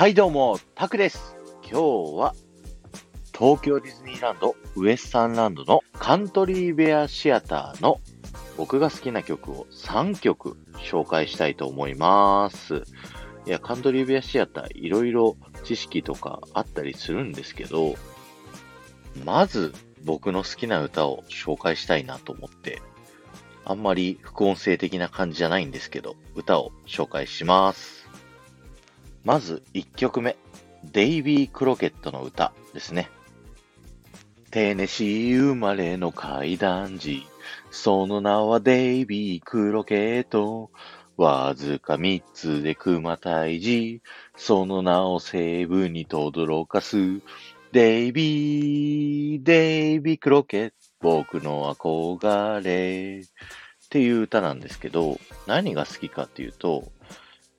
はいどうも、タクです。今日は東京ディズニーランドウエスタンランドのカントリーベアシアターの僕が好きな曲を3曲紹介したいと思います。いや、カントリーベアシアターいろいろ知識とかあったりするんですけど、まず僕の好きな歌を紹介したいなと思って、あんまり副音声的な感じじゃないんですけど、歌を紹介します。まず1曲目、デイビー・クロケットの歌ですね。テネシー生まれの階段児、その名はデイビー・クロケット。わずか三つで熊退治、その名を西部に轟かす。デイビー、デイビー・クロケット、僕の憧れ。っていう歌なんですけど、何が好きかっていうと、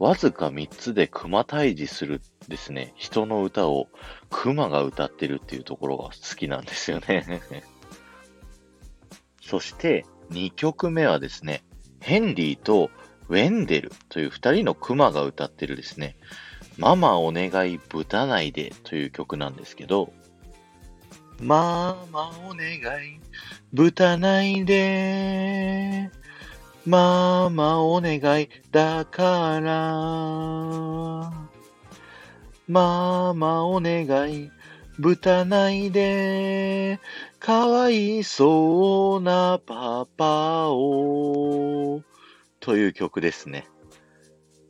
わずか3つで熊退治するですね、人の歌を熊が歌ってるっていうところが好きなんですよね。そして2曲目はですね、ヘンリーとウェンデルという2人の熊が歌ってるですね、ママお願い豚ないでという曲なんですけど、ママお願い豚ないでママお願いだから。ママお願い豚ないで。かわいそうなパパを。という曲ですね。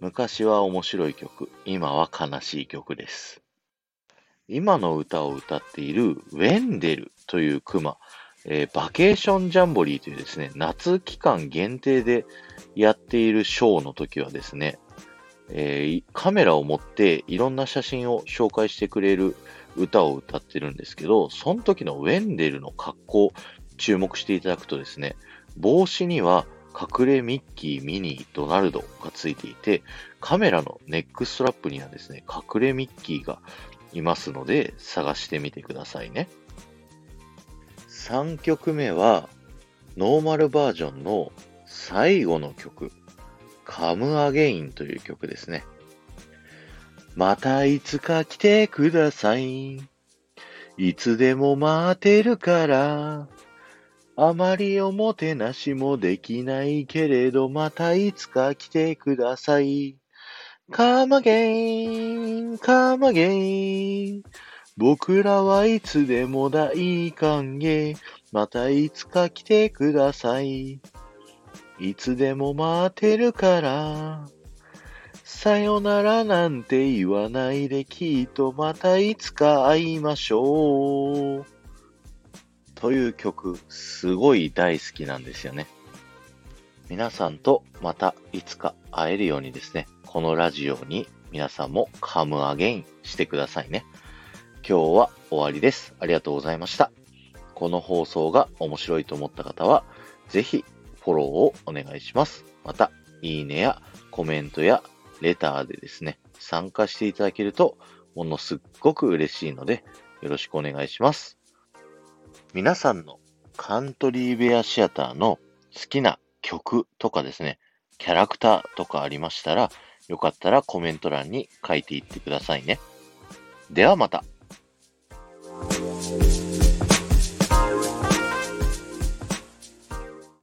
昔は面白い曲、今は悲しい曲です。今の歌を歌っているウェンデルというクマ。えーバケーションジャンボリーというですね、夏期間限定でやっているショーの時はですね、えーカメラを持っていろんな写真を紹介してくれる歌を歌ってるんですけど、その時のウェンデルの格好、注目していただくとですね、帽子には隠れミッキー、ミニー、ドナルドがついていて、カメラのネックストラップにはですね、隠れミッキーがいますので、探してみてくださいね。3曲目は、ノーマルバージョンの最後の曲、Come Again という曲ですね。またいつか来てください。いつでも待てるから。あまりおもてなしもできないけれど、またいつか来てください。Come again, come again. 僕らはいつでも大歓迎。またいつか来てください。いつでも待ってるから。さよならなんて言わないできっとまたいつか会いましょう。という曲、すごい大好きなんですよね。皆さんとまたいつか会えるようにですね、このラジオに皆さんもカムアゲインしてくださいね。今日は終わりです。ありがとうございました。この放送が面白いと思った方は、ぜひフォローをお願いします。また、いいねやコメントやレターでですね、参加していただけると、ものすっごく嬉しいので、よろしくお願いします。皆さんのカントリーベアシアターの好きな曲とかですね、キャラクターとかありましたら、よかったらコメント欄に書いていってくださいね。ではまた。